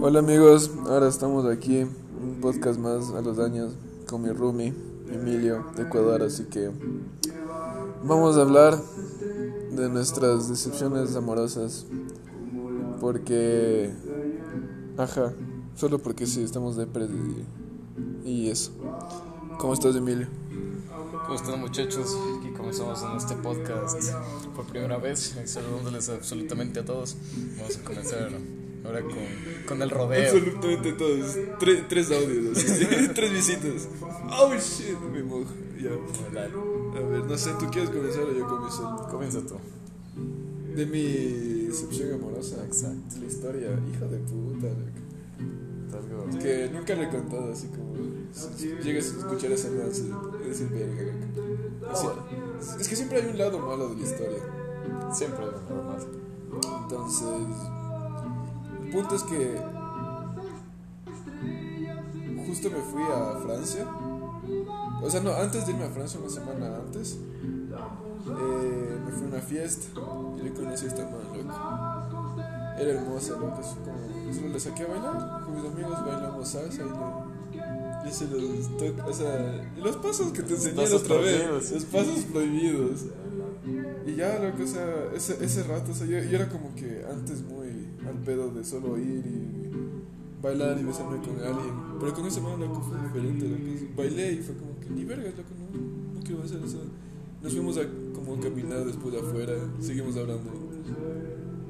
Hola amigos, ahora estamos aquí, un podcast más a los años con mi roomie Emilio de Ecuador, así que vamos a hablar de nuestras decepciones amorosas, porque, ajá, solo porque sí, estamos de y, y eso. ¿Cómo estás Emilio? ¿Cómo están muchachos? Aquí comenzamos en este podcast por primera vez, saludándoles absolutamente a todos. Vamos a comenzar ahora con, con el rodeo. Absolutamente todos, tres, tres audios, así, tres visitas. Oh shit, me mojo. Ya. A ver, no sé, ¿tú quieres comenzar o yo comienzo? Comienza tú. De mi decepción amorosa. Exacto. La historia, hija de puta, loco. Que nunca le he contado así como. si Llegas a escuchar esa voz y decir, verga. Así- es que siempre hay un lado malo de la historia. Siempre es normal. Entonces. El punto es que. Justo me fui a Francia. O sea, no, antes de irme a Francia, una semana antes. eh, me fui a una fiesta. Y yo conocí a esta man, loco. Era hermosa, loco. es como- solo le saqué a bailar. Con mis amigos bailamos salsa y le. Hice los, o sea, los pasos que te enseñé otra vez. Los pasos prohibidos. Y ya, loco, o sea, ese, ese rato, o sea, yo, yo era como que antes muy pedo de solo ir y bailar y besarme con alguien. Pero con ese man, loco, fue diferente, loco. Bailé y fue como que ni vergas, loco, no, no quiero hacer eso. Nos fuimos a como caminar después de afuera, seguimos hablando.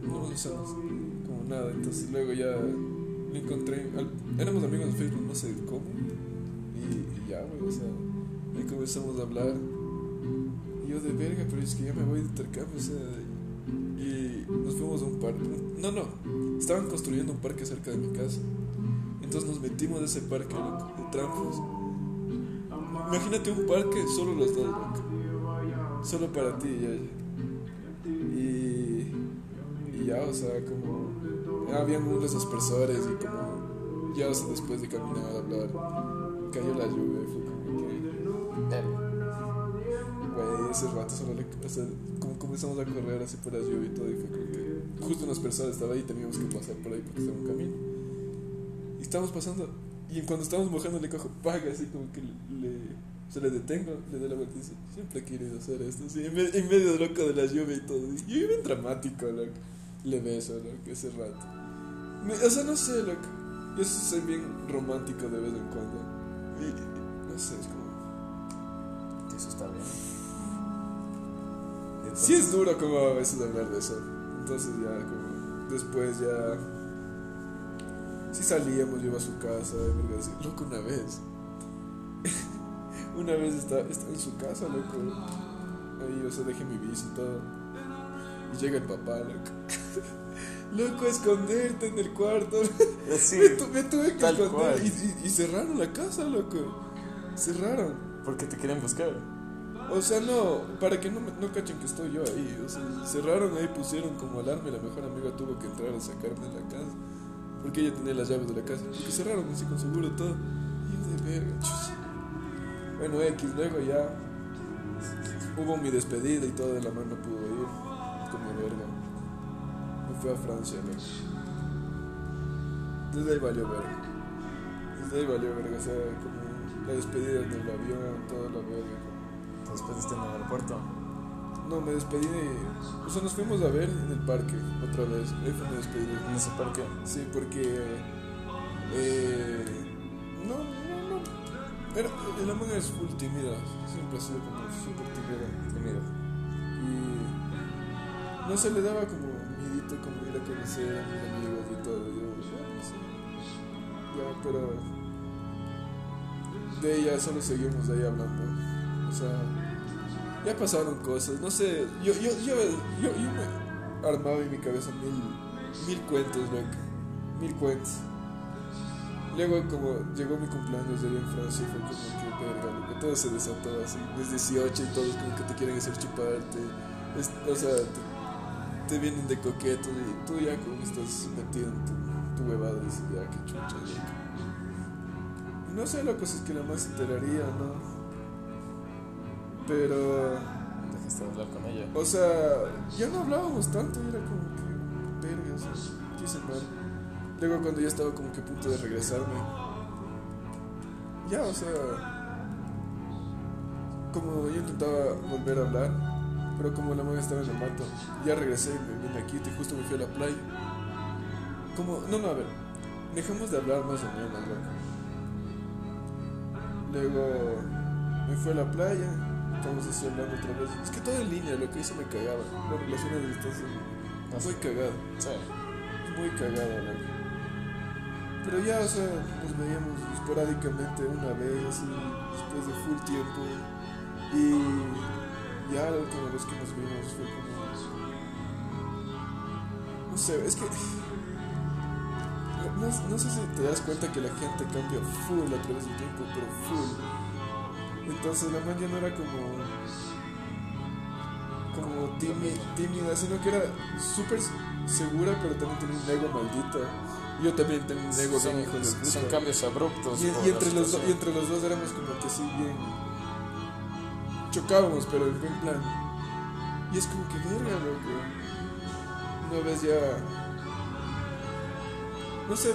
No nos besamos, como nada. Entonces luego ya lo encontré. al- éramos amigos de Facebook, no sé cómo. Y, y ya, güey, o sea, ahí comenzamos a hablar. Y yo de verga, pero es que ya me voy de intercambio, o sea. Y nos fuimos a un parque. No, no, estaban construyendo un parque cerca de mi casa. Entonces nos metimos a ese parque, loco, de trampos. Imagínate un parque, solo los dos. Solo para ti, ya. Y, y ya, o sea, como. Habían unos aspersores y como. Ya, o sea, después de caminar, hablar, cayó la lluvia y fue como ese rato solo le, o sea, como comenzamos a correr así por la lluvia y todo, y fue como que justo unas personas estaba ahí y teníamos que pasar por ahí porque estaba un camino. Y estábamos pasando, y cuando estábamos mojando le cojo paga, así como que le, se le detengo, le doy la vuelta y dice, siempre he querido hacer esto, así, en, me- en medio loco de la lluvia y todo. Y yo bien dramático, loco. Le beso, loco, ese rato. Me- o sea, no sé, loco. Yo soy bien romántico de vez en cuando. Y no sé, es como... Eso está bien. Y Sí es duro como a veces hablar de eso. Entonces ya como después ya sí salíamos, yo iba a su casa, y verga, así. loco una vez. una vez está, está en su casa, loco. Ahí, o sea, dejé mi bici y todo. Y llega el papá, loco. loco, esconderte en el cuarto. entonces- Sí, me, tu- me tuve que esconder. y- y cerraron la casa, loco. Cerraron. porque te quieren buscar. O sea, no, para que no, no cachen que estoy yo ahí. O sea, cerraron ahí, pusieron como alarma y la mejor amiga tuvo que entrar a sacarme de la casa. Porque ella tenía las llaves de la casa. Porque cerraron así con seguro todo. Y de verga. Bueno, X, luego ya hubo mi despedida y todo, la mano no pudo ir. Como verga. Me fui a Francia, loco. Desde ahí valió verga. Desde ahí valió verga, o sea, como la despedida en el avión, toda la verga. Como- Después de estar en el aeropuerto. no, me despedí de... O sea, nos fuimos a ver en el parque otra vez. Ahí fue mi despedida. En ese parque. Sí, porque... Eh, no, no, no. Era, la manga es full tímida. Siempre ha sido como súper tímida. Tímido. Y... No se le daba como miedito como ir a conocer a mis amigos y todo. Yo, ya, no sé. Ya, pero... De ella solo seguimos de ahí hablando. O sea... Ya pasaron cosas, no sé, yo, yo, yo, me armaba en mi cabeza mil, mil cuentos, loco, mil cuentos. Luego como llegó mi cumpleaños de ahí en Francia fue como que verga, loco, todo se desató así, es 18 y todos como que te quieren hacer chuparte, o sea, te, vienen de coquetos y tú ya como que estás metido en tu, tu huevada y dices, ya, qué chucha, loco. No sé, loco, si es que la más enteraría, ¿no? Pero... Dejaste de hablar con ella. O sea, ya no hablábamos tanto y era como que, verga, o sea, qué hice mal. Luego cuando ya estaba como que a punto de regresarme, ya, o sea, como yo intentaba volver a hablar, pero como la madre estaba en el mato, ya regresé y me vine aquí y justo me fui a la playa. Como, no, no, a ver, dejamos de hablar más o menos, loco. Luego me fui a la playa, estamos así hablando otra vez. Es que todo en línea, lo que hizo me cagaba. La relación de distancia, muy cagado. Sí. Muy cagado, loco. Pero ya, o sea, nos veíamos esporádicamente una vez, así, después de full tiempo. Y ya la última vez que nos vimos fue como. No sé, es que. No, no sé si te das cuenta que la gente cambia full a través del tiempo, pero full. Entonces la man ya no era como. como tímida, tímida sino que era súper segura, pero también tenía un ego maldito. Yo también tengo un ego son, bien hijo de puta. son cambios abruptos. Y, entre los do- y entre los dos éramos como que sí, bien. Chocábamos, pero en buen plan. Y es como que verga, loco. Una vez ya. No sé.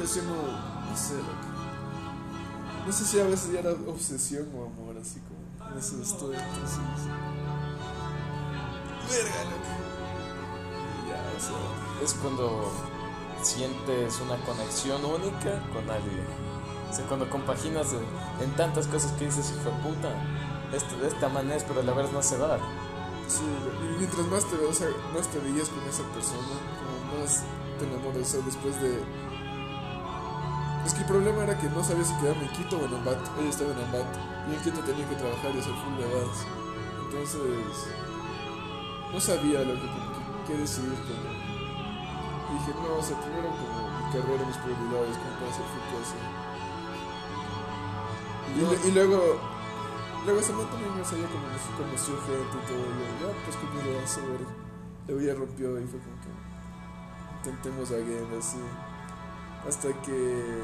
Ya siendo. No sé, loco. No sé si a veces ya era obsesión o amor, así como. En eso estoy, entonces. Verga, loco. Ya, o sea. Es cuando sientes una conexión única con alguien. O sea, cuando compaginas en, en tantas cosas que dices, hijo de puta, esto de esta manera es, pero la vez no se da. Sí, y mientras más te, más te veías con esa persona, como más te enamoras, o sea, después de... Es que el problema era que no sabía si quedarme en Quito o en Ambato. Ella estaba en Ambato. Y en Quito tenía que trabajar y hacer full nevadas. Entonces... No sabía lo que, que- decidir. Como, y dije, no, o sea, primero como mi carrera, mis prioridades, como para hacer full cosa. Y, y luego... Luego ese también me sabía como conoció gente y todo. Y yo, ya, pues conmigo vamos a ver. Luego ya rompió y fue como que intentemos again, así. Hasta que.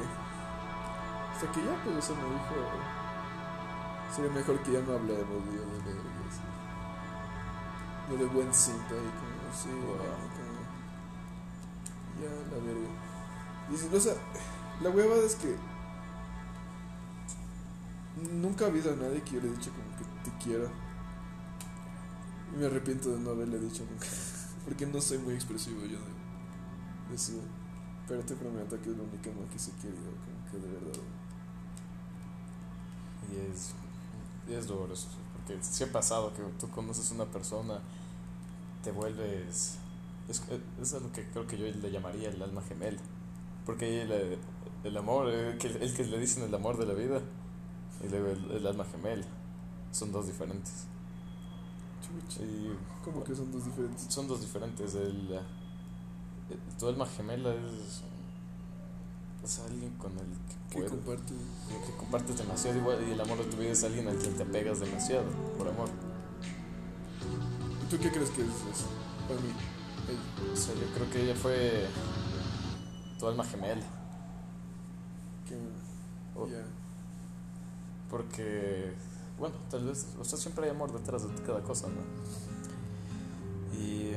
Hasta que ya, pues, eso me dijo. Sería mejor que ya no hablemos, digo, de verga, así. Yo de buen cinta ahí, como así, Wow. como. Ya, la verga. Y si, o sea, la hueva es que. Nunca ha habido a nadie que yo le he dicho como que te quiero. Y me arrepiento de no haberle dicho nunca. Porque no soy muy expresivo yo de, de eso. Pero te prometo que es lo único amor que se he querido, como que de verdad. Y es, y es doloroso, porque sí ha pasado que tú conoces a una persona, te vuelves... Es, es lo que creo que yo le llamaría el alma gemela. Porque el, el amor, el que, el que le dicen el amor de la vida, y luego el, el alma gemela, son dos diferentes. Y Como que son dos diferentes. son dos diferentes. El- tu alma gemela es, es alguien con el que Que puedes... comparte. Como que compartes demasiado igual y el amor de tu vida es alguien al quien te apegas demasiado por amor. ¿Y tú qué crees que es eso? Para mí. Ella. O sea, yo creo que ella fue tu alma gemela. Que. Oh. Porque, bueno, tal vez, o sea, siempre hay amor detrás de cada cosa, ¿no? Y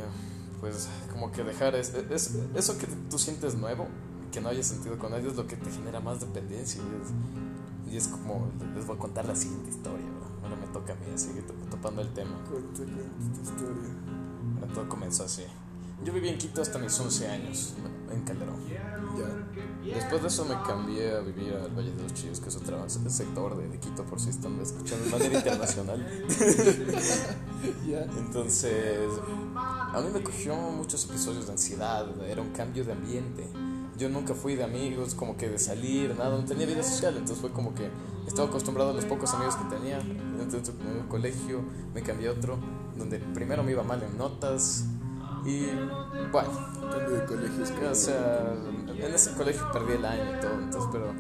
pues como que dejar es, es- eso que tú sientes nuevo, que no hayas sentido con nadie, es lo que te genera más dependencia. Y es, y es como, les voy a contar la siguiente historia, ¿no? Ahora me toca a mí, sigue to- topando el tema. Cuenta, tu historia. Bueno, todo comenzó así. Yo viví en Quito hasta mis 11 años, en Calderón. Ya. Después de eso me cambié a vivir al Valle de los Chillos, que es otro sector de, de Quito, por si están escuchando de manera internacional. Entonces, a mí me cogió muchos episodios de ansiedad, era un cambio de ambiente. Yo nunca fui de amigos, como que de salir, nada, no tenía vida social, entonces fue como que estaba acostumbrado a los pocos amigos que tenía. Entonces, en un colegio me cambié a otro, donde primero me iba mal en notas y, bueno, Cambio de colegios. o sea, en ese colegio perdí el año y todo, entonces, pero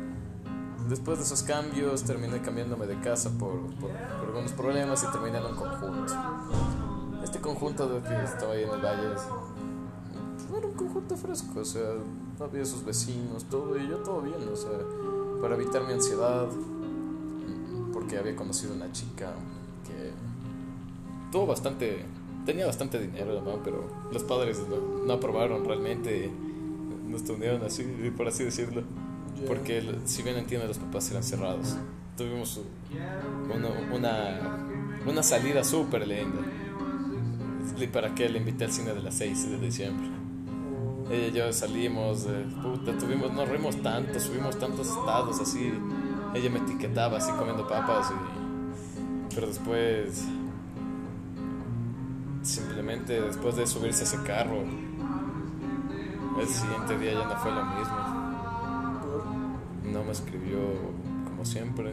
después de esos cambios terminé cambiándome de casa por, por, por algunos problemas y terminé en un conjunto. Este conjunto de que estaba ahí en el valle era un conjunto fresco, o sea, había sus vecinos, todo, y yo todo bien, o sea, para evitar mi ansiedad, porque había conocido una chica que tuvo bastante, tenía bastante dinero, ¿no? pero los padres no aprobaron realmente nos unieron así, por así decirlo. Porque si bien entiendo, los papás eran cerrados. Tuvimos una, una, una salida súper linda. Y para qué le invité al cine de las 6 de diciembre. Ella y yo salimos, eh, puta, tuvimos, nos rimos tanto, subimos tantos estados así. Ella me etiquetaba así comiendo papas y... Pero después... Simplemente después de subirse a ese carro, el siguiente día ya no fue lo mismo. No me escribió como siempre.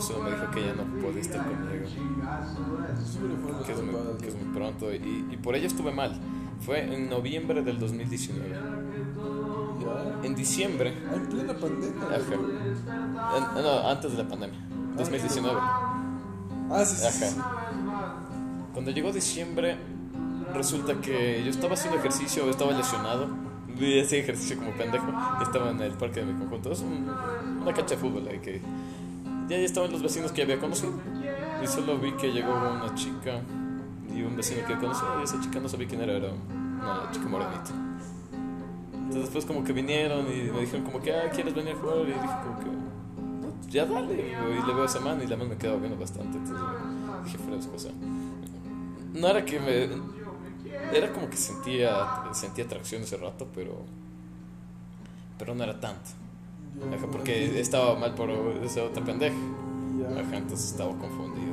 Solo me dijo que ya no podía estar conmigo. Que es muy, que es muy pronto. Y, y por ello estuve mal. Fue en noviembre del 2019. Ya. En diciembre. Ah, en plena pandemia. Ajá. En- no, antes de la pandemia. 2019. Ah, sí, sí. Ajá. Cuando llegó diciembre, resulta que yo estaba haciendo ejercicio, estaba lesionado. Y hacía ejercicio como pendejo. Estaba en el parque de mi conjunto. Es un- una cancha de fútbol ahí que. Ya ahí estaban los vecinos que había conocido. Y solo vi que llegó una chica y un vecino que conocía. Y esa chica no sabía quién era, era una chica morenita. Entonces después como que vinieron y me dijeron como que, ah, ¿quieres venir a jugar? Y dije como que, "No, ya dale. Y le veo a esa mano y la mano me quedaba viendo bastante. Entonces dije, fresco, o sea. No era que me... Era como que sentía, sentía atracción ese rato, pero... Pero no era tanto. Ajá, porque estaba mal por esa otra pendeja. Ajá, entonces estaba confundido.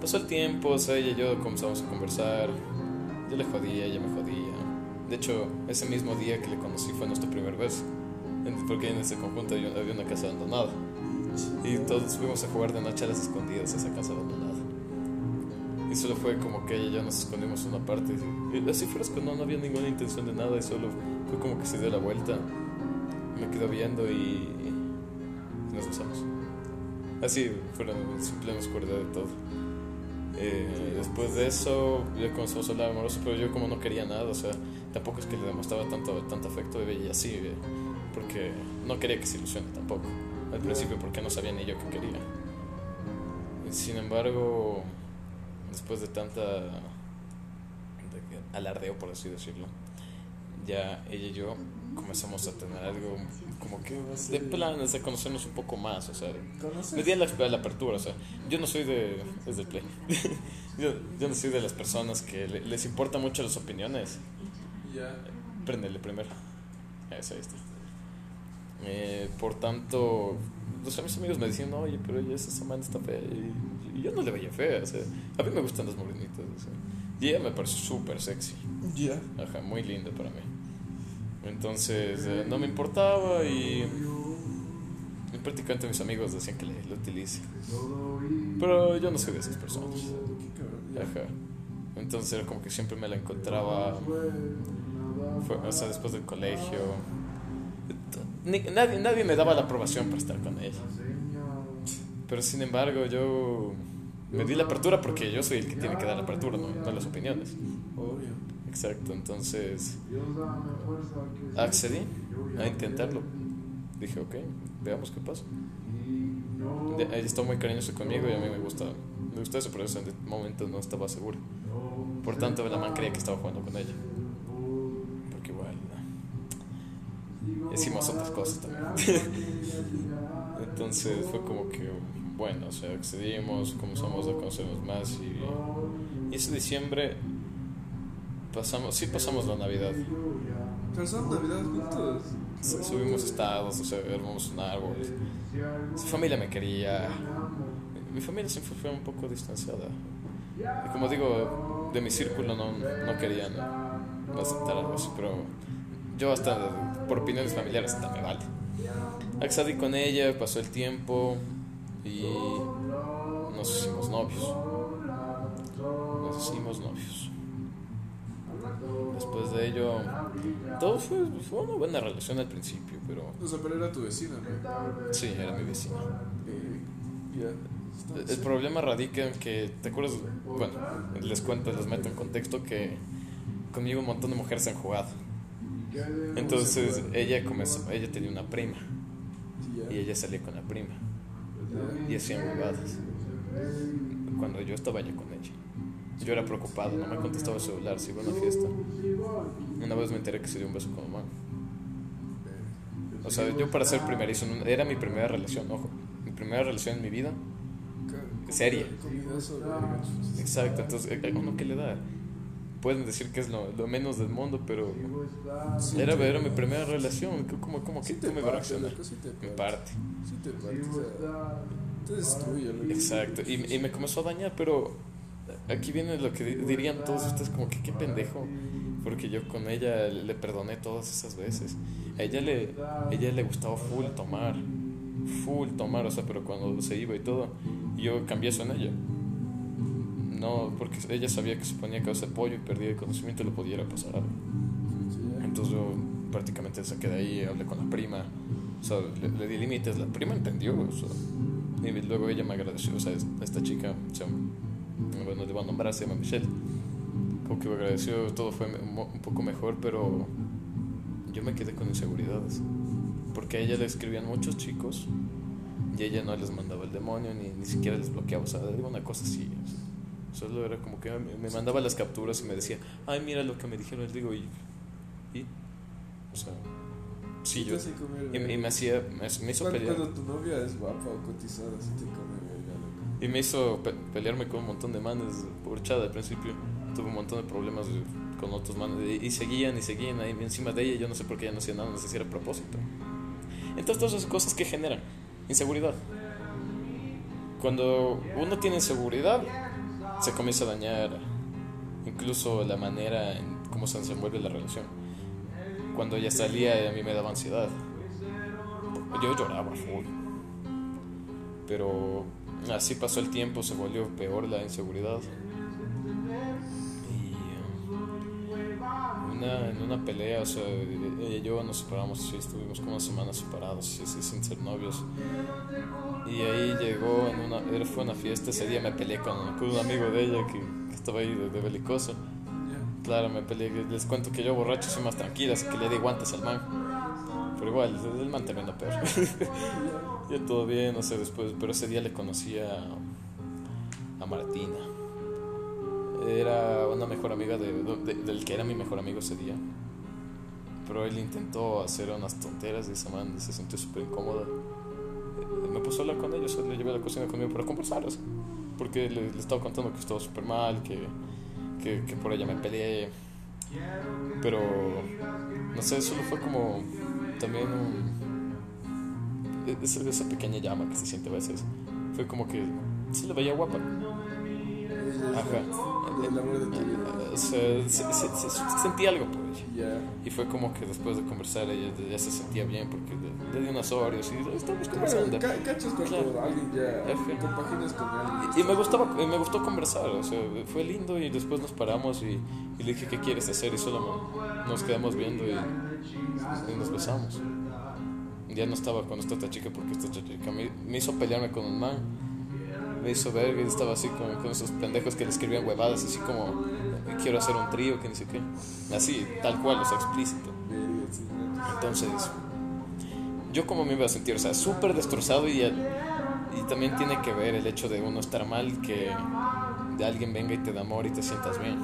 Pasó el tiempo, o sea, ella y yo comenzamos a conversar. Yo le jodía, ella me jodía. De hecho, ese mismo día que le conocí fue nuestro primer beso. Porque en ese conjunto había una casa abandonada. Y todos fuimos a jugar de noche a las escondidas a esa casa abandonada. Y solo fue como que ella y yo nos escondimos una parte. Y así fresco, no, no había ninguna intención de nada. Y solo fue como que se dio la vuelta. Me quedó viendo y, nos besamos. Así, fueron simple oscuridad de todo. Eh, después de eso, ya comenzamos a hablar amoroso, pero yo como no quería nada, o sea, tampoco es que le demostraba tanto, tanto afecto, y así, eh, porque no quería que se ilusione tampoco. Al principio, porque no sabía ni yo qué quería. Sin embargo, después de tanta de alardeo, por así decirlo, ya ella y yo comenzamos a tener algo como que de planes de conocernos un poco más, o sea, me di la, la apertura, o sea, yo no soy de. Es del play. yo, yo no soy de las personas que le- les importa mucho las opiniones. Ya. Préndele primero. Eso, ahí está. Eh, por tanto, los mis amigos me decían, oye, pero ella, esa man está fea. Y, y yo no le veía fea, o sea, a mí me gustan las morenitas, o sea, y ella me pareció súper sexy. Ya. Ajá, muy linda para mí. Entonces, eh, no me importaba y, y prácticamente mis amigos decían que le, lo utilice. Pero yo no soy de esas personas. Ajá. Entonces era como que siempre me la encontraba, fue- después del colegio. Nadie, nadie me daba la aprobación para estar con ella. Pero sin embargo, yo me di la apertura porque yo soy el que tiene que dar la apertura, no, no las opiniones. Exacto, entonces accedí a intentarlo. Dije, ok, veamos qué pasa. Ella está muy cariñosa conmigo y a mí me gusta, me gusta eso, pero en ese momento no estaba seguro. Por tanto, la man creía que estaba jugando con ella. Porque igual, hicimos otras cosas también. Entonces fue como que, bueno, o sea, accedimos, comenzamos a conocernos más y, y ese diciembre pasamos, sí pasamos la Navidad. ¿Pasaron Navidad juntos? Su- Subimos estados, o sea, armamos un árbol. Su familia me quería. Mi familia siempre fue un poco distanciada. Y como digo, de mi círculo no, no querían aceptar algo así, pero yo hasta por opiniones familiares hasta me vale. Accedí con ella, pasó el tiempo y nos hicimos novios. Nos hicimos novios. De ello, todo fue, fue una buena relación al principio, pero O sea, pero era tu vecina, ¿no? sí, era mi vecina. Eh, ya. El Está- problema radica en que, ¿te acuerdas? Bueno, les cuento, les meto en contexto que conmigo un montón de mujeres han jugado. Entonces ella comenzó, ella tenía una prima Sí, ya. y ella salía con la prima Ya. y hacían jugadas. Cuando yo estaba allá con ella, yo era preocupado, no me contestaba el celular, se iba a una fiesta. Una vez me enteré que se dio un beso con mamá. O sea, yo para ser primerizo, era mi primera relación, ojo, mi primera relación en mi vida. Seria. Exacto, entonces, uno que le da? Pueden decir que es lo, lo menos del mundo, pero era, era mi primera relación. ¿Cómo, cómo sí que me va a Me parte. Sí te parte. te destruye. Exacto, y, y me comenzó a dañar, pero aquí viene lo que dirían todos ustedes, como que qué pendejo porque yo con ella le perdoné todas esas veces. A ella le, ella le gustaba full tomar, full tomar, o sea, pero cuando se iba y todo, yo cambié eso en ella. No, porque ella sabía que se ponía cabeza de pollo y perdía el conocimiento le pudiera pasar algo. Entonces yo prácticamente saqué de ahí, hablé con la prima, o sea, le, di límites, la prima entendió, o sea, y luego ella me agradeció, o sea, esta chica, o sea, bueno, le voy a nombrar, se llama Michelle como que me agradeció, todo fue un poco mejor, pero yo me quedé con inseguridades. Porque a ella le escribían muchos chicos y ella no les mandaba el demonio ni, ni siquiera les bloqueaba, o sea, digo una cosa así. solo era como que me mandaba las capturas y me decía, ay, mira lo que me dijeron, les digo, y, y o sea, sí, yo. Y, me hacía, me, hizo pelear. Cuando tu novia es guapa o cotizada, sí te come Y me hizo pelearme con un montón de manes por chada al principio tuve un montón de problemas con otros manos y seguían y seguían ahí encima de ella. Yo no sé por qué ella no hacía nada, no sé si era a propósito. Entonces, todas esas cosas que generan inseguridad. Cuando uno tiene inseguridad, se comienza a dañar incluso la manera en cómo se desenvuelve la relación. Cuando ella salía, a mí me daba ansiedad. Yo lloraba full. Pero así pasó el tiempo, se volvió peor la inseguridad. en una pelea, o sea, ella y yo nos separamos, estuvimos como una semana separados, sin ser novios. Y ahí llegó, en una, fue una fiesta, ese día me peleé con, un amigo de ella que, estaba ahí de, belicoso. Claro, me peleé, les cuento que yo borracho soy más tranquila, así que le di guantes al man. Pero igual, el man también peor. todo bien, no sé, después, pero ese día le conocí a, a Martina era una mejor amiga de, del que era mi mejor amigo ese día. Pero él intentó hacer unas tonteras y esa se sintió súper incómoda. Eh, me puso a hablar con ellos, le llevé a la cocina conmigo para conversar. porque le, estaba contando que estaba súper mal, que, que, que, por ella me peleé. Pero, no sé, solo fue como también un, esa, esa pequeña llama que se siente a veces. Fue como que se le veía guapa. Ajá el amor de tu vida. Se, sentí algo por ella. Y fue como que después de conversar ella ya se sentía bien porque le, di unas y estamos conversando. cachas cuando alguien ya compaginas con alguien. Y, me, gustaba, me gustó conversar, o sea, fue lindo y después nos paramos y, y le dije, ¿qué quieres hacer? Y solo nos quedamos viendo y, y nos besamos. Ya no estaba con esta chica porque esta chica me, me hizo pelearme con un man me hizo ver y estaba así con, con esos pendejos que le escribían huevadas, así como quiero hacer un trío, que ni sé qué. Así, tal cual, o sea, explícito. Entonces, yo como me iba a sentir, o sea, súper destrozado y, y también tiene que ver el hecho de uno estar mal, que de alguien venga y te da amor y te sientas bien.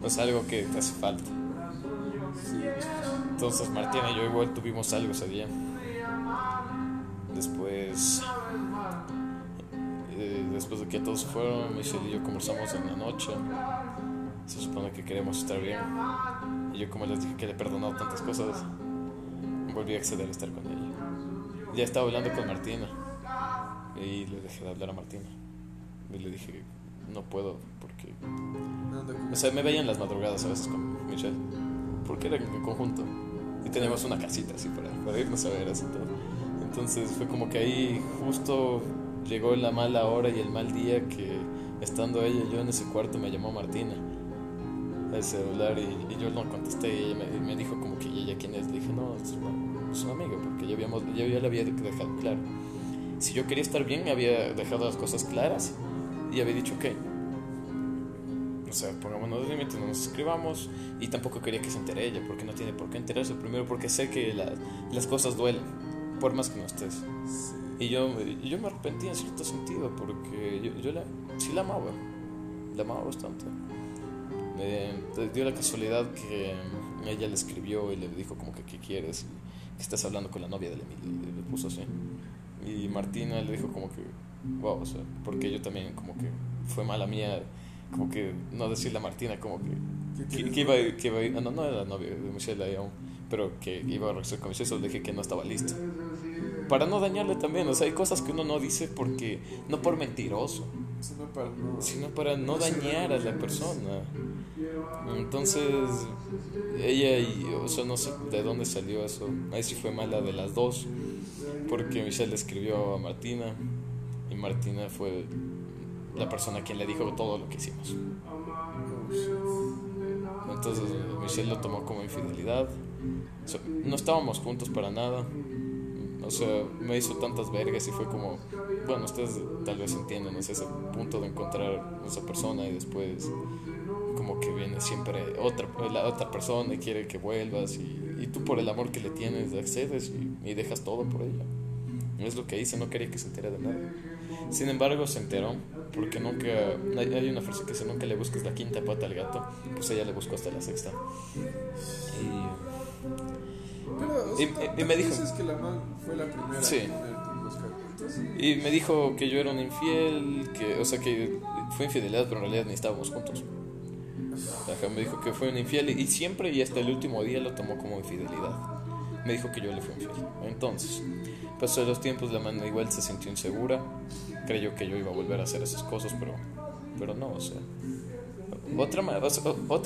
No es algo que te hace falta. Entonces Martina y yo igual tuvimos algo ese día. Después después de que todos fueron, Michelle y yo conversamos en la noche. Se supone que queremos estar bien. Y yo, como les dije que le he perdonado tantas cosas, volví a acceder a estar con ella. Ya estaba hablando con Martina. Y le dejé de hablar a Martina. Y le dije, no puedo, porque. O sea, me veían las madrugadas a veces con Michelle. Porque era en conjunto. Y teníamos una casita así para, para irnos a ver así todo. Entonces fue como que ahí justo llegó la mala hora y el mal día que estando ella y yo en ese cuarto me llamó Martina al celular y, yo no contesté y ella me, dijo como que ella quién es. Le dije, no, es una, es amiga porque ya, habíamos, ya, le había dejado claro. Si yo quería estar bien, me había dejado las cosas claras y había dicho, ok. O sea, pongámonos límites, no nos escribamos y tampoco quería que se entere ella porque no tiene por qué enterarse. Primero porque sé que las cosas duelen, por más que no estés. Y yo, yo me arrepentí en cierto sentido porque yo, yo la, sí la amaba, la amaba bastante. Me dio la casualidad que ella le escribió y le dijo como que qué quieres. estás hablando con la novia de Emilio, y le puso así. Y Martina le dijo como que, wow, o sea, porque yo también como que fue mala mía, como que no decirle a Martina como que, que, que iba, que iba, ah, no, no era la novia de Michelle aún, pero que iba a regresar con Michelle, solo dije que no estaba listo. Para no dañarle también, o sea, hay cosas que uno no dice porque, no por mentiroso, Sino para no. sino para no dañar a la persona. Entonces, ella y, o sea, no sé de dónde salió eso. Ahí sí fue mala de las dos, porque Michelle le escribió a Martina y Martina fue la persona quien le dijo todo lo que hicimos. Entonces, Michelle lo tomó como infidelidad. O sea, no estábamos juntos para nada. O sea, me hizo tantas vergas y fue como, bueno, ustedes tal vez entienden, es ese punto de encontrar a esa persona y después como que viene siempre otra, la otra persona y quiere que vuelvas y, y tú por el amor que le tienes accedes y, y dejas todo por ella. Es lo que hice, no quería que se entere de nada. Sin embargo, se enteró porque nunca, hay, una frase que dice, nunca le busques la quinta pata al gato, pues ella le buscó hasta la sexta. Pero, o Y- sea, y- y me dijo- que la fue la primera Sí. Y, y me dijo que yo era un infiel, que, o sea, que fue infidelidad, pero en realidad ni estábamos juntos. Ajá, me dijo que fue un infiel y siempre y hasta el último día lo tomó como infidelidad. Me dijo que yo le fui infiel. Entonces, pasó los tiempos, la mano igual se sintió insegura. Creyó que yo iba a volver a hacer esas cosas, pero, pero no, o sea. Otra,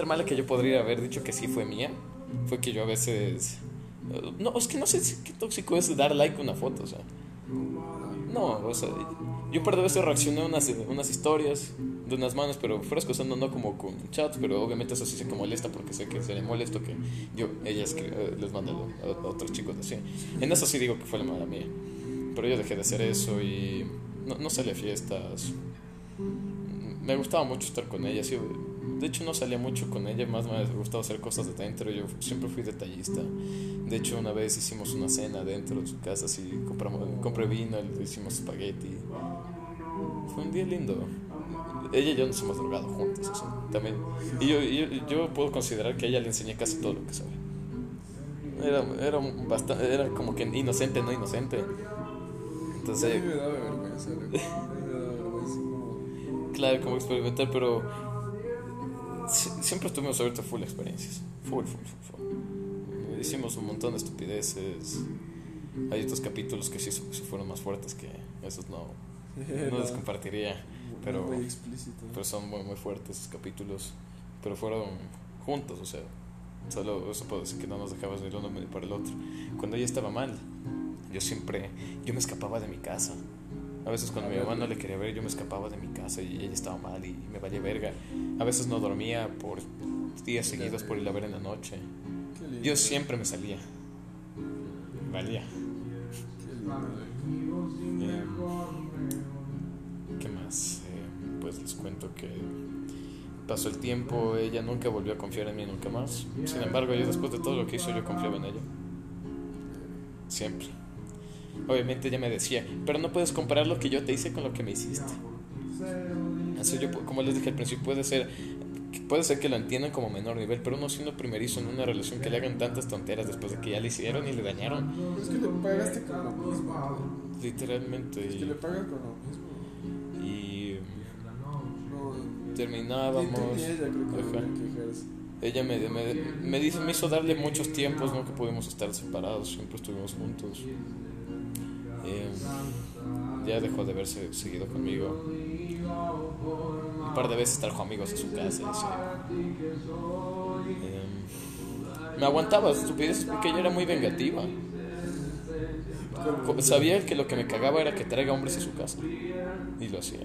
mala que yo podría haber dicho que sí fue mía fue que yo a veces. No, es que no sé qué tóxico es dar like a una foto, o sea. No, o sea, yo par de veces reaccioné a unas, unas historias de unas manos, pero fuera cosando no como con chats, pero obviamente eso sí sé que molesta porque sé que se le molesto que yo, ellas eh, les manda a, a otros chicos así. En eso sí digo que fue la mala mía. Pero yo dejé de hacer eso y no, no salí a fiestas. Me gustaba mucho estar con ella, sí, de hecho no salía mucho con ella, más me gustaba hacer cosas de dentro, yo siempre fui detallista. De hecho una vez hicimos una cena dentro de su casa, así compramos, compré vino, le hicimos espagueti. Fue un día lindo. Ella y yo nos hemos drogado juntos, o sea, también. Y yo, yo, yo puedo considerar que a ella le enseñé casi todo lo que sabe. Era, era, bastante, era como que inocente, no inocente. a mí Entonces, me daba vergüenza. A mí me daba vergüenza. como- claro, como experimentar, pero si- siempre estuvimos abiertos a full experiencias. Full, full, full, full. Hicimos un montón de estupideces. Hay otros capítulos que sí, sí fueron más fuertes que esos no, no los compartiría. Pero, Muy explícito. pero son muy, muy fuertes esos capítulos. Pero fueron juntos, o sea, solo eso puedo decir que no nos dejabas ni el uno ni para el otro. Cuando ella estaba mal, yo siempre, yo me escapaba de mi casa. A veces cuando mi mamá no le quería ver, yo me escapaba de mi casa y ella estaba mal y me valía verga. A veces no dormía por días seguidos por ir a ver en la noche. Yo siempre me salía. Valía. Qué lindo. Eh, les cuento que pasó el tiempo, ella nunca volvió a confiar en mí nunca más. Sin embargo, yo después de todo lo que hizo, yo confiaba en ella. Siempre. Obviamente ella me decía, pero no puedes comparar lo que yo te hice con lo que me hiciste. Así yo, como les dije al principio, puede ser, puede ser que lo entiendan como menor nivel, pero uno siendo primerizo en una relación que le hagan tantas tonteras después de que ya le hicieron y le dañaron, Es que le pagaste con lo mismo. literalmente. Es que le pagan con lo mismo. Terminábamos. tú ella creo que Ajá. deberían quejarse. Ella me, me, me, dice- me hizo darle muchos tiempos, no que pudimos estar separados, siempre estuvimos juntos. Eh, ya dejó de verse seguido conmigo. Un par de veces trajo amigos a su casa. así. Eh, me aguantaba estupideces porque ella era muy vengativa. Sabía que lo que me cagaba era que traiga hombres a su casa. Y lo hacía.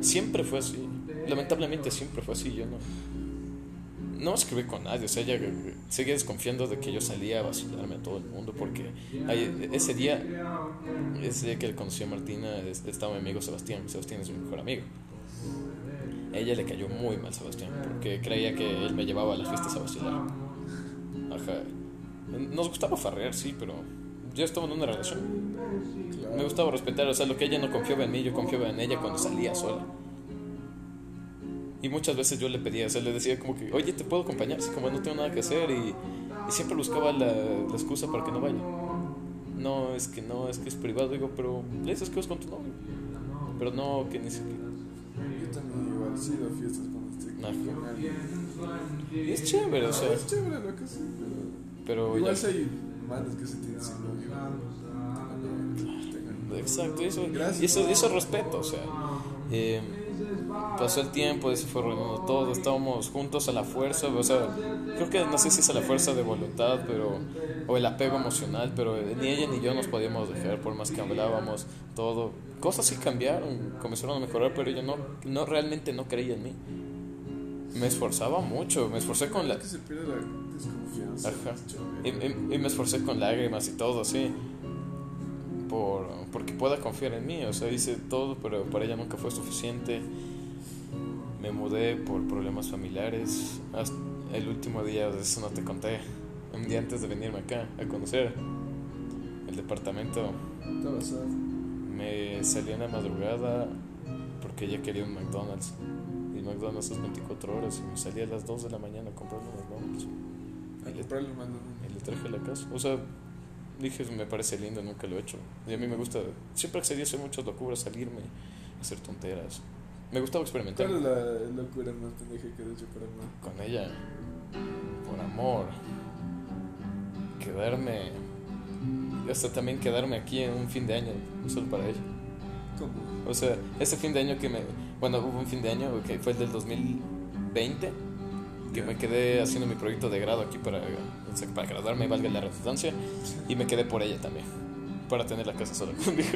Siempre fue así. Lamentablemente siempre fue así. Yo no. No escribí con nadie. O sea, ella eh, seguía desconfiando de que yo salía a vacilarme a todo el mundo. Porque ese día, ese día que conocí a Martina, es- estaba mi amigo Sebastián. Sebastián es mi mejor amigo. A ella le cayó muy mal Sebastián. Porque creía que él me llevaba a las fiestas a vacilar. Ajá. Nos gustaba farrear, sí, pero yo estaba en una relación. Me gustaba respetar, o sea, lo que ella no confiaba en mí, yo confiaba en ella cuando salía sola. Y muchas veces yo le pedía, o sea, le decía como que, oye, ¿te puedo acompañar? Así como no tengo nada que hacer y, Y siempre buscaba la, la excusa para que no vaya. No, es que no, es que es privado. Digo, pero le dices que vas con tu novio. Pero no, que ni siquiera. Yo también igual ido a fiestas cuando estoy con alguien. Y es chévere, o sea. Es chévere lo que sí, pero. Pero igual ya- hay manos que se tienen sin novio. tengan- Exacto, eso, y eso, eso respeto, o sea. eh, pasó el tiempo, y se fue reuniendo todo, estábamos juntos a la fuerza, o sea, creo que no sé si es a la fuerza de voluntad, pero o el apego emocional, pero ni ella ni yo nos podíamos dejar por más que hablábamos, todo. Cosas sí cambiaron, comenzaron a mejorar, pero ella no, no realmente no creía en mí. Me esforzaba mucho, me esforcé con la. Ajá. Y, y- y me esforcé con lágrimas y todo, así. Por, porque pueda confiar en mí. O sea, hice todo, pero para ella nunca fue suficiente. Me mudé por problemas familiares. Hasta el último día, de eso no te conté. Un día antes de venirme acá a conocer el departamento, me salí en la madrugada porque ella quería un McDonald's. Y McDonald's es 24 horas. Y me salí a las 2 de la mañana a comprar un McDonald's. A Y le- comprarle y le traje a la casa. O sea, dije, me parece lindo, nunca lo he hecho. Y a mí me gusta, siempre accedí a hacer muchas locuras, salirme, hacer tonteras. Me gustaba experimentar ¿Cuál es la locura más pendeja que has hecho para mí? con ella, por amor, quedarme, y hasta también quedarme aquí en un fin de año, solo para ella. ¿Cómo? O sea, ese fin de año que me, bueno, hubo un fin de año que fue el del 2020, que me quedé haciendo mi proyecto de grado aquí para, para graduarme, valga la redundancia, y me quedé por ella también, para tener la casa sola conmigo.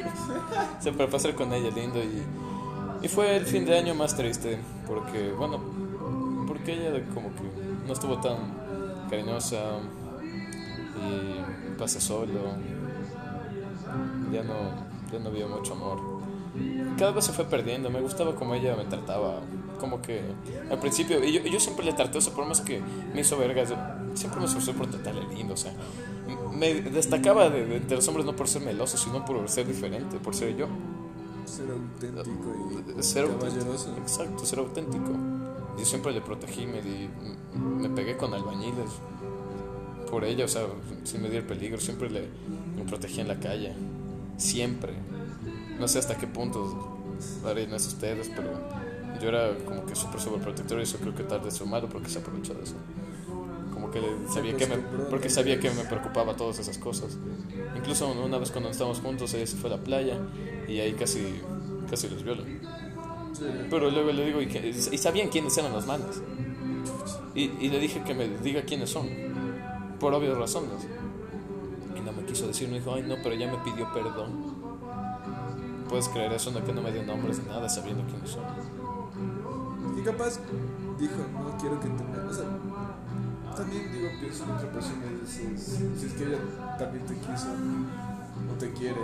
o sea, para pasar con ella lindo y, y fue el fin de año más triste, porque, bueno, porque ella como que no estuvo tan cariñosa y pasé solo, ya no, ya no había mucho amor cada vez se fue perdiendo. Me gustaba como ella me trataba. Como que al principio, y yo, siempre le traté, o sea, por más que me hizo vergas, siempre me esforcé por tratarle lindo, o sea, me destacaba de, de los hombres no por ser meloso, sino por ser diferente, por ser yo. Ser auténtico y Ser caballeroso. auténtico. Exacto, ser auténtico. Yo siempre le protegí, me, di, me pegué con albañiles por ella, o sea, sin medir peligro, siempre le, me protegí en la calle, siempre. No sé hasta qué punto harían eso ustedes, pero yo era como que súper sobreprotector y eso creo que tarde es malo porque se aprovecha de eso. Como que sabía que me, porque sabía que me preocupaba todas esas cosas. Incluso una vez cuando estábamos juntos, ella se fue a la playa y ahí casi, casi los viola. Sí. Pero luego le digo, y, y sabían quiénes eran los manes. Y, y le dije que me diga quiénes son, por obvias razones. Y no me quiso decir, me dijo, ay no, pero ya me pidió perdón. Puedes creer eso, no que no me dio nombres ni nada, sabiendo quiénes son. Capaz dijo, no quiero que te. O sea, también digo, pienso en otra persona y dices, si es que ella también te quiso o te quiere,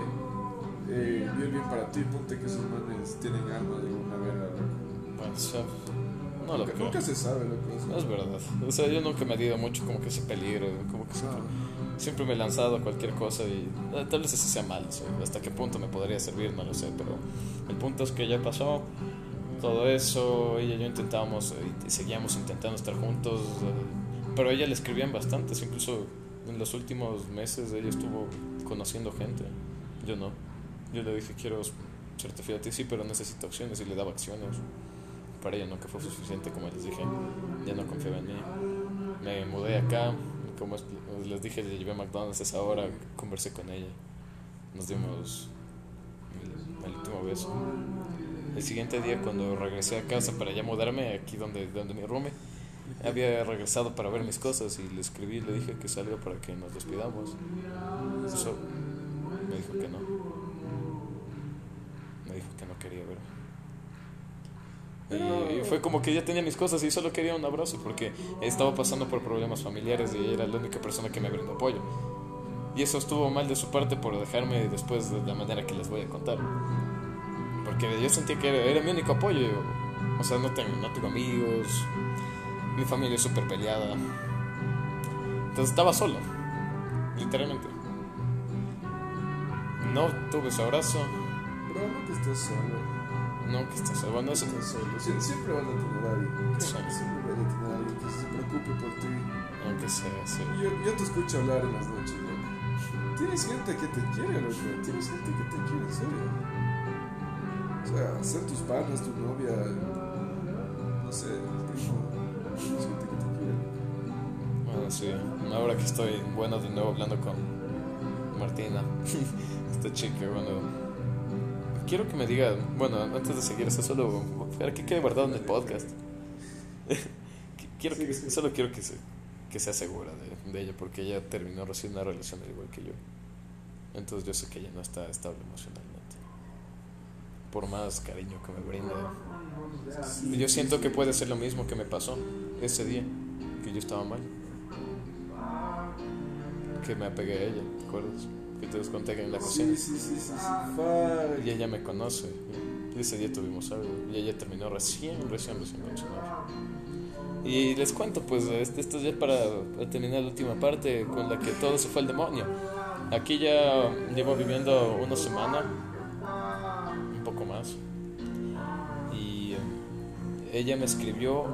eh, el bien para ti, ponte que esos manes tienen alma de alguna verga. no lo Nunca, creo. nunca se sabe lo que No es verdad. O sea, yo nunca me he ido mucho como que ese peligro, como que siempre, siempre me he lanzado a cualquier cosa y eh, tal vez ese sea mal, o sea, hasta qué punto me podría servir, no lo sé, pero el punto es que ya pasó todo eso, ella y yo intentábamos eh, y seguíamos intentando estar juntos, eh, pero ella le escribían bastantes, incluso en los últimos meses ella estuvo conociendo gente, yo no. Yo le dije, quiero serte fiel a ti, sí, pero necesito acciones y le daba acciones. Para ella nunca fue suficiente, como les dije, ya no confiaba en mí. Me mudé acá, como es- les dije, le llevé a McDonald's a esa hora, conversé con ella, nos dimos el, el último beso. El siguiente día, cuando regresé a casa para ya mudarme, aquí donde, donde mi roomie, había regresado para ver mis cosas y le escribí, le dije que salga para que nos despidamos. Eso me dijo que no. Me dijo que no quería verme. Y, y fue como que ya tenía mis cosas y solo quería un abrazo porque estaba pasando por problemas familiares y ella era la única persona que me brindó apoyo. Y eso estuvo mal de su parte por dejarme después de la manera que les voy a contar. Porque yo sentía que era, era mi único apoyo. O sea, no tengo, no tengo amigos, mi familia es súper peleada. Entonces estaba solo, literalmente. No tuve su abrazo, Bro, no que estés solo. no que estás solo. Bueno, eso estás solo. Sie- siempre van a tener a alguien. Sí. Siempre van a tener a alguien que se preocupe por ti. Aunque sea, sí. Yo, yo te escucho hablar en las noches, loco. Tienes gente que te quiere, loco. Tienes gente que te quiere, en serio. O sea, ser tus padres, tu novia, no sé, primo. Tienes gente que te quiere. Bueno, sí. Ahora que estoy, bueno, de nuevo hablando con Martina, esta chica, bueno. Quiero que me diga, bueno, antes de seguir eso, solo para que quede guardado en el podcast. quiero que, solo quiero que, se, que sea segura de, de ella, porque ella terminó recién una relación al igual que yo. Entonces yo sé que ella no está estable emocionalmente. Por más cariño que me brinde. Yo siento que puede ser lo mismo que me pasó ese día, que yo estaba mal. Que me apegué a ella, ¿te acuerdas? Que te desconté en la cocina. Sí, sí, sí, sí, sí. Fuck. Y ella me conoce. Y ese día tuvimos algo. Y ella terminó recién, recién, recién con su novio. Y les cuento, pues, este- esto es ya para terminar la última parte con la que todo se fue al demonio. Aquí ya llevo viviendo una semana, ella me escribió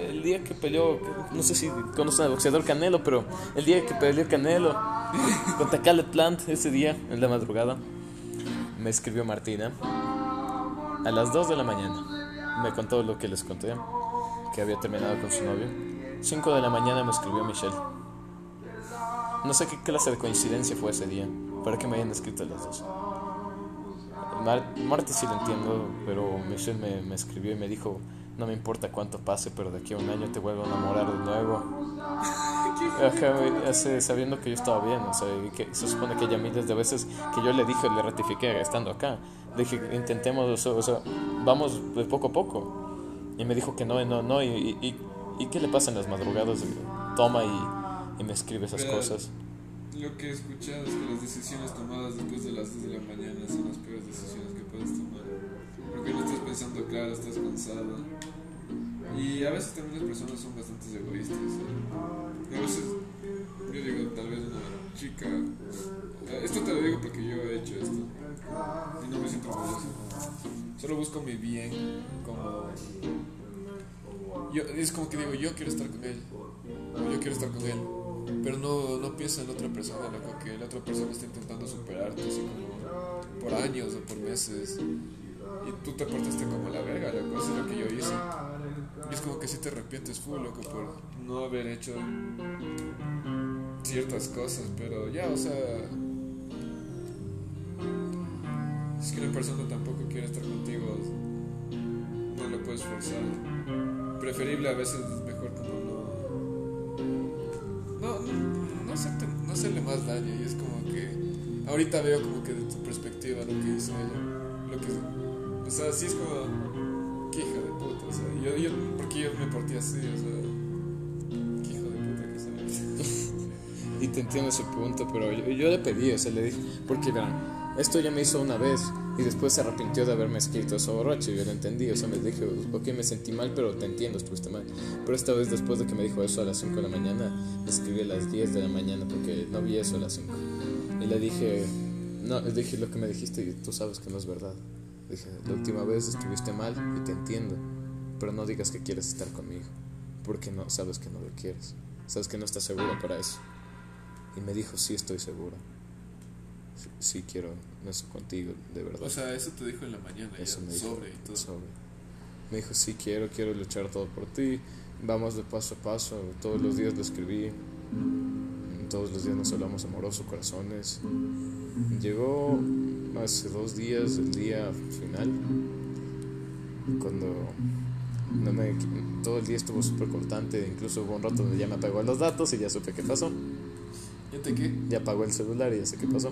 el día que peleó, no sé si conocen al boxeador Canelo, pero el día que peleó Canelo contra Caleb Plant, ese día, en la madrugada, me escribió Martina a las 2 de la mañana. Me contó lo que les conté, que había terminado con su novio. 5 de la mañana me escribió Michelle. No sé qué clase de coincidencia fue ese día, para que me hayan escrito a las dos. Mar Marta sí lo entiendo, pero Michelle me, me escribió y me dijo, no me importa cuánto pase, pero de aquí a un año te vuelvo a enamorar de nuevo. Ajá, sabiendo que yo estaba bien, o sea, y que se supone que ya miles de veces que yo le dije, le ratifiqué estando acá, dije, intentemos, o sea, o sea, vamos de poco a poco. Y me dijo que no, no, no, y, y, y, ¿y qué le pasa en las madrugadas? Toma y, y me escribe esas Verás, cosas. Lo que he escuchado es que las decisiones tomadas después de las 2 de la mañana son las peores decisiones que puedes tomar. Porque no estás pensando claro, estás cansado. Y a veces también las personas son bastante egoístas. ¿eh? A veces, yo digo, tal vez una chica. Esto te lo digo porque yo he hecho esto. Y no me siento orgulloso. Solo busco mi bien como. Yo, es como que digo, yo quiero estar con él. O yo quiero estar con él. Pero no, no piensa en otra persona, loco, que la otra persona está intentando superarte así como por años o por meses. Y tú te portaste como la verga, loco, eso es lo que yo hice. Y es como que si te arrepientes full, loco, por no haber hecho ciertas cosas, pero ya, o sea... Es que una persona tampoco quiere estar contigo, no lo puedes forzar. Preferible a veces es mejor como no... No, no, no, hacerte- no hacerle más daño y es como que... Ahorita veo como que de tu perspectiva lo que hizo ella. Lo que... Sea, sí es como... Qué hija de puta, o sea, yo, yo, porque yo me porté así, o sea... Qué hijo de puta que soy. Y te entiendo ese punto, pero yo, yo le pedí, o sea, le dije, porque verán, esto ya me hizo una vez y después se arrepintió de haberme escrito eso borracho y yo lo entendí, o sea, me dije, ok, me sentí mal, pero te entiendo, estuviste mal. Pero esta vez, después de que me dijo eso a las 5 de la mañana, escribí a las 10 de la mañana porque no vi eso a las 5. Y le dije, no, le dije lo que me dijiste y tú sabes que no es verdad. Dije, la última vez estuviste mal y te entiendo, pero no digas que quieres estar conmigo, porque no sabes que no lo quieres, sabes que no estás seguro para eso. Y me dijo, sí estoy segura. Sí, sí quiero eso contigo, de verdad. O sea, eso te dijo en la mañana, Eso ya, me dijo, sobre y todo. sobre. Me dijo, sí quiero, quiero luchar todo por ti. Vamos de paso a paso. Todos los días lo escribí. Todos los días nos hablamos amoroso, corazones. Llegó hace dos días, el día final, cuando no me, todo el día estuvo súper cortante. Incluso hubo un rato donde ya me apagó los datos y ya supe qué pasó. ¿Ya te qué? Ya apagó el celular y ya sé qué pasó.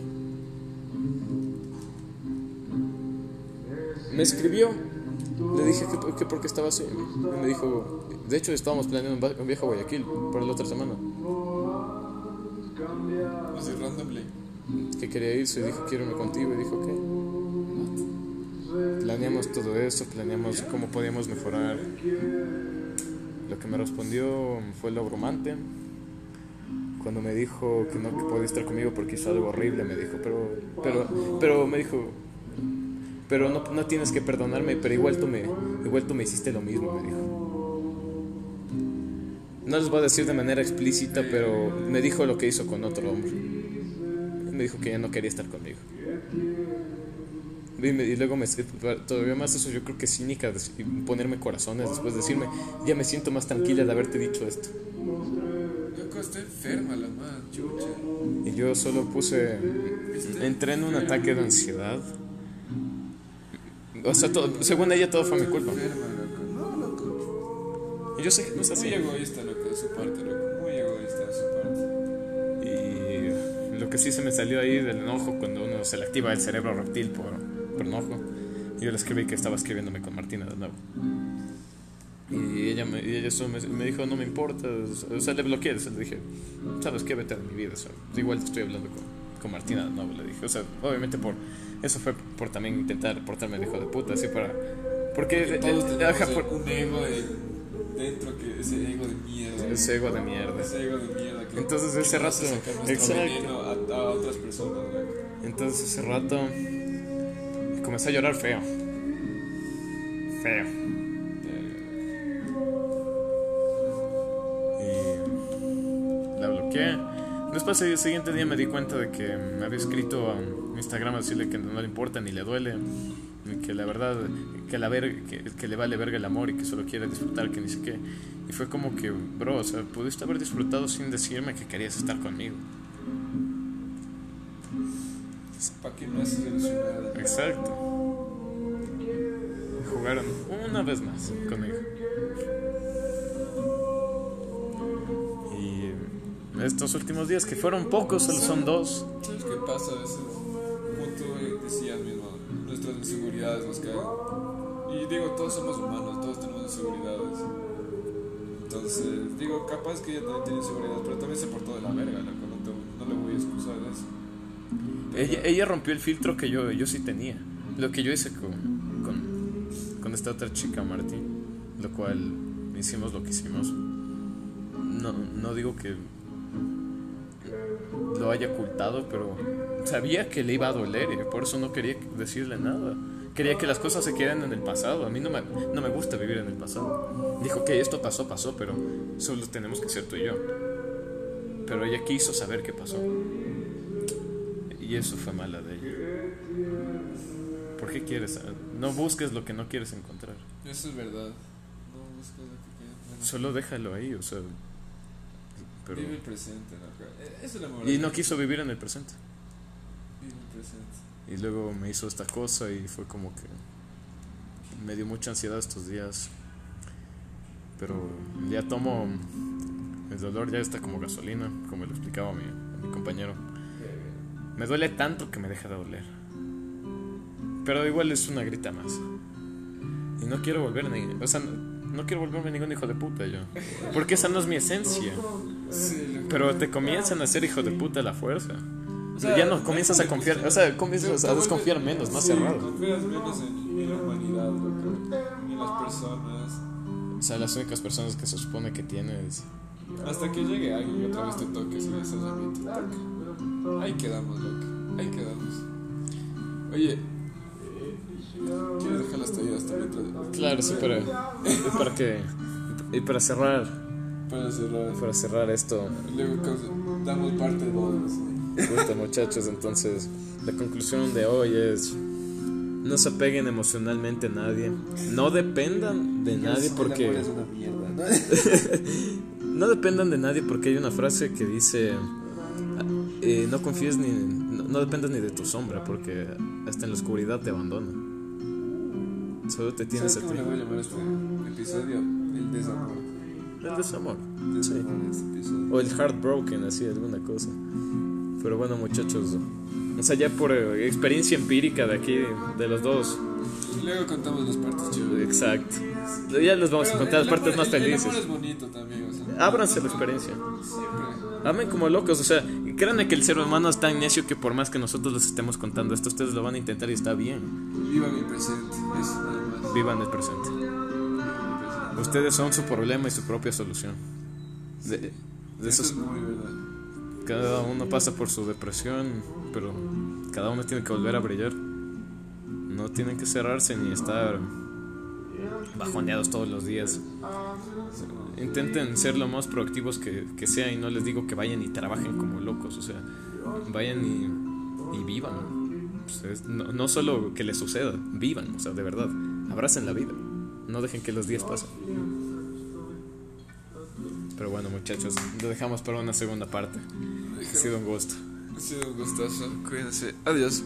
Me escribió. Le dije que, que porque estaba así. Me dijo, de hecho estábamos planeando un viaje a Guayaquil para la otra semana. Que quería irse dijo, quiero irme contigo. Y dijo, ok. Planeamos todo eso, planeamos cómo podíamos mejorar. Lo que me respondió fue lo abrumante. Cuando me dijo que no que podía estar conmigo porque hizo algo horrible, me dijo, pero, pero, pero me dijo, pero no, no tienes que perdonarme, pero igual tú me, igual tú me hiciste lo mismo, me dijo. no les voy a decir de manera explícita, pero me dijo lo que hizo con otro hombre. Me dijo que ya no quería estar conmigo. Y, luego me todavía más eso, yo creo que cínica ponerme corazones después de decirme, ya me siento más tranquila de haberte dicho esto. Está enferma la madre, chucha. Y yo solo puse, entré en un ataque de ansiedad. O sea, todo, según ella todo fue mi culpa. Y yo sé que no es así. Muy egoísta lo que de su parte, loco. Parte. Y lo que sí se me salió ahí del enojo cuando uno se le activa el cerebro reptil por enojo. Y yo le escribí que estaba escribiéndome con Martina de nuevo. Y ella, me, y ella me, dijo, no me importa, o sea, le bloqueé, le dije, sabes qué, vete de mi vida, igual te estoy hablando con, con, Martina de nuevo, le dije, o sea, obviamente por, eso fue por también intentar portarme de hijo de puta, así para, porque, por, un ego de, dentro que ese ego de mierda. Ese ego de mierda. Ese ego de mierda. Entonces ese rato, exacto. A, a, otras personas. Entonces ese rato comencé a llorar feo. Feo. Y la bloqueé. Después el siguiente día me di cuenta de que me había escrito a Instagram a decirle que no le importa ni le duele, que la verdad, que, la ver, que, le vale verga el amor y que solo quiere disfrutar, que ni sé qué. Y fue como que, bro, o sea, pudiste haber disfrutado sin decirme que querías estar conmigo. ¿Para qué no haces ilusionada? Exacto. Jugaron una vez más conmigo. Y estos últimos días, que fueron pocos, solo son dos. ¿Sabes qué pasa a veces? Tú decías mismo, nuestras inseguridades nos caen. Y digo, todos somos humanos, todos tenemos inseguridades. Entonces, digo, capaz que ella también tiene inseguridades, pero también se portó de la verga, no, no le voy a excusar eso. Ella, ella, rompió el filtro que yo, yo sí tenía. Lo que yo hice con, con, con esta otra chica, Martín. Lo cual hicimos lo que hicimos. No, no digo que lo haya ocultado, pero sabía que le iba a doler y por eso no quería decirle nada. Quería que las cosas se queden en el pasado. A mí no me, no me gusta vivir en el pasado. Dijo que esto pasó, pasó, pero solo tenemos que ser tú y yo. Pero ella quiso saber qué pasó. Y eso fue mala de ella. ¿Por qué quieres? No busques lo que no quieres encontrar. Eso es verdad. No busques lo que quieres. Solo déjalo ahí, o sea. Pero... Vive el presente, ¿no? Eso es Y no quiso vivir en el presente. Y luego me hizo esta cosa y fue como que me dio mucha ansiedad estos días. Pero ya tomo. El dolor ya está como gasolina, como le explicaba mi, compañero. Me duele tanto que me deja de doler. Pero igual es una grita más. Y no quiero volver ni. O sea, no, quiero volverme ningún hijo de puta yo. Porque esa no es mi esencia. Pero te comienzan a ser hijo de puta a la fuerza. Ya no comienzas a confiar, o sea, comienzas a desconfiar menos, más cerrado. Confías menos en, la humanidad, en las personas. O sea, las únicas personas que se supone que tienes. Hasta que llegue alguien y otra vez te toques y esa es te toca. Ahí quedamos, loco. Ahí quedamos. Oye, ¿quieres dejar hasta ahí hasta mientras? Claro, sí, para, para que. Y para cerrar. Para cerrar. Para cerrar esto. Luego damos parte de dos. Muchachos, entonces la conclusión de hoy es no se apeguen emocionalmente a nadie. No dependan de nadie porque. no dependan de nadie porque hay una frase que dice eh, no confíes ni, no, dependas ni de tu sombra, porque hasta en la oscuridad te abandona. Solo te tienes a ti. le voy a llamar este episodio? El desamor. El desamor. sí. Este o el heartbroken, así, alguna cosa. Pero bueno, muchachos, o sea, ya por eh, experiencia empírica de aquí, de los dos. Luego contamos las partes chéveres. Exacto. Ya les vamos a contar las partes más felices. El es bonito también, o sea. Ábranse la experiencia. Siempre. Amen como locos, o sea, créanme que el ser humano es tan necio que por más que nosotros les estemos contando esto, ustedes lo van a intentar y está bien. Vivan el presente, es Vivan el presente. Ustedes son su problema y su propia solución. De, eso es muy verdad. Cada uno pasa por su depresión, pero cada uno tiene que volver a brillar. No tienen que cerrarse ni estar bajoneados todos los días. Intenten ser lo más proactivos que, que sea y no les digo que vayan y trabajen como locos, o sea, vayan y, vivan. No, no solo que les suceda, vivan, o sea, de verdad, abracen la vida, no dejen que los días pasen. Pero bueno, muchachos, lo dejamos para una segunda parte. Ha sido un gusto. Ha sido un gustazo. Cuídense. Adiós.